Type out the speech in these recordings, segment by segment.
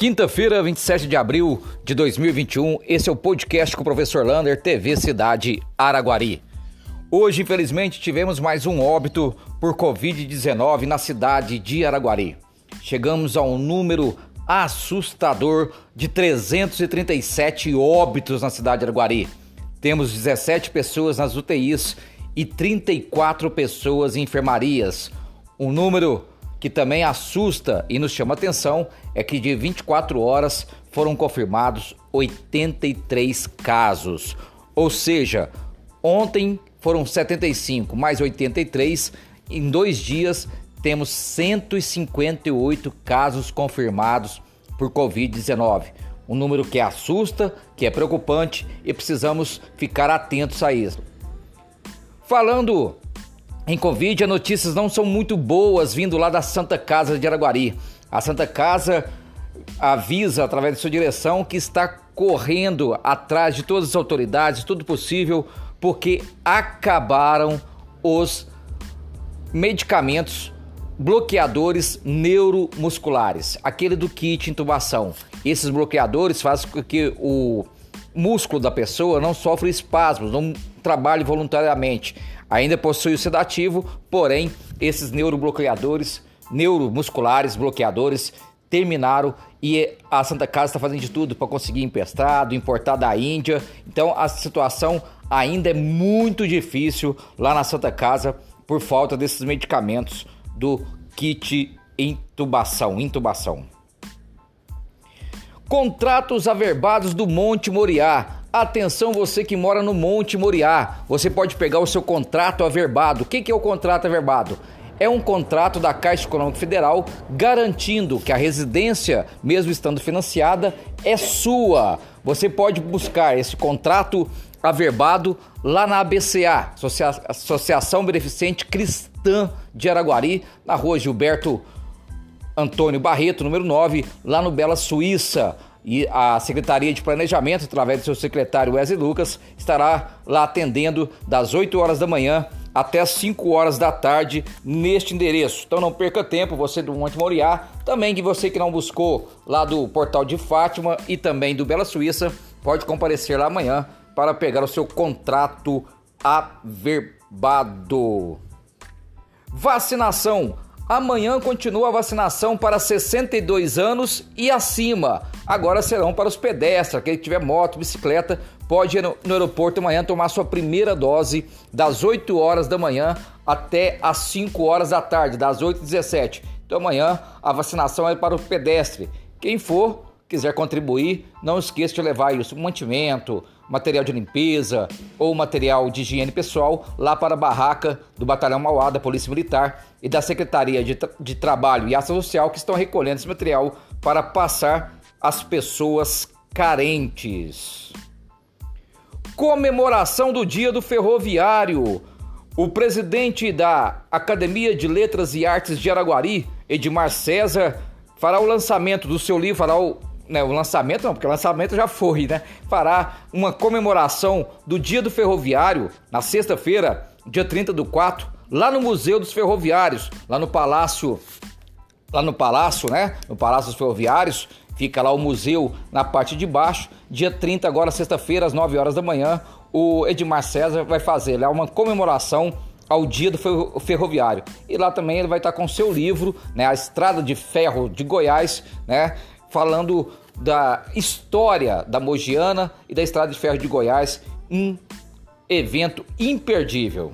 Quinta-feira, 27 de abril de 2021, esse é o podcast com o professor Lander, TV Cidade Araguari. Hoje, infelizmente, tivemos mais um óbito por Covid-19 na cidade de Araguari. Chegamos a um número assustador de 337 óbitos na cidade de Araguari. Temos 17 pessoas nas UTIs e 34 pessoas em enfermarias. Um número que também assusta e nos chama atenção é que de 24 horas foram confirmados 83 casos. Ou seja, ontem foram 75 mais 83, em dois dias temos 158 casos confirmados por Covid-19. Um número que assusta, que é preocupante e precisamos ficar atentos a isso. Falando em Covid, as notícias não são muito boas vindo lá da Santa Casa de Araguari. A Santa Casa avisa, através de sua direção, que está correndo atrás de todas as autoridades, tudo possível, porque acabaram os medicamentos bloqueadores neuromusculares, aquele do kit intubação. Esses bloqueadores fazem com que o músculo da pessoa não sofra espasmos, não trabalhe voluntariamente ainda possui o sedativo, porém esses neurobloqueadores, neuromusculares bloqueadores terminaram e a Santa Casa está fazendo de tudo para conseguir emprestado, importar da Índia. Então a situação ainda é muito difícil lá na Santa Casa por falta desses medicamentos do kit intubação, intubação. Contratos averbados do Monte Moriá Atenção você que mora no Monte Moriá, você pode pegar o seu contrato averbado. O que é o contrato averbado? É um contrato da Caixa Econômica Federal garantindo que a residência, mesmo estando financiada, é sua. Você pode buscar esse contrato averbado lá na ABCA, Associação Beneficente Cristã de Araguari, na rua Gilberto Antônio Barreto, número 9, lá no Bela Suíça e a Secretaria de Planejamento, através do seu secretário Wesley Lucas, estará lá atendendo das 8 horas da manhã até as 5 horas da tarde neste endereço. Então não perca tempo, você do Monte Moriá, também que você que não buscou lá do Portal de Fátima e também do Bela Suíça, pode comparecer lá amanhã para pegar o seu contrato averbado. Vacinação Amanhã continua a vacinação para 62 anos e acima. Agora serão para os pedestres, aquele que tiver moto, bicicleta, pode ir no, aeroporto amanhã tomar sua primeira dose das 8 horas da manhã até as 5 horas da tarde, das 8 às 17. Então amanhã a vacinação é para o pedestre. Quem for, quiser contribuir, não esqueça de levar o mantimento, material de limpeza ou material de higiene pessoal lá para a barraca do Batalhão Mauá da Polícia Militar e da Secretaria de, Tra de Trabalho e Ação Social que estão recolhendo esse material para passar às pessoas carentes. Comemoração do Dia do Ferroviário. O presidente da Academia de Letras e Artes de Araguari, Edmar César, fará o lançamento do seu livro, fará o né, o lançamento não, porque o lançamento já foi, né? Fará uma comemoração do Dia do Ferroviário na sexta-feira, dia 30 do 4, lá no Museu dos Ferroviários, lá no Palácio, lá no Palácio, né? No Palácio dos Ferroviários, fica lá o museu na parte de baixo. Dia 30 agora sexta-feira às 9 horas da manhã, o Edmar César vai fazer lá uma comemoração ao dia do ferroviário. E lá também ele vai estar com seu livro, né, A Estrada de Ferro de Goiás, né, falando da história da Mogiana e da Estrada de Ferro de Goiás, um evento imperdível.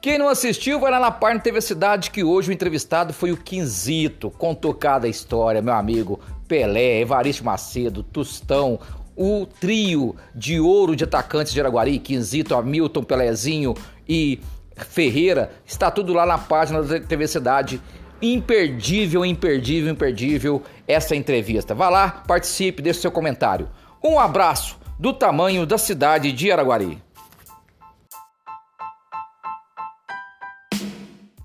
Quem não assistiu, vai lá na página TV Cidade, que hoje o entrevistado foi o Quinzito. Contou cada história, meu amigo. Pelé, Evaristo Macedo, Tustão, o trio de ouro de atacantes de Araguari, Quinzito, Hamilton, Pelezinho e Ferreira. Está tudo lá na página da TV Cidade imperdível, imperdível, imperdível essa entrevista. Vá lá, participe, deixe seu comentário. Um abraço do tamanho da cidade de Araguari.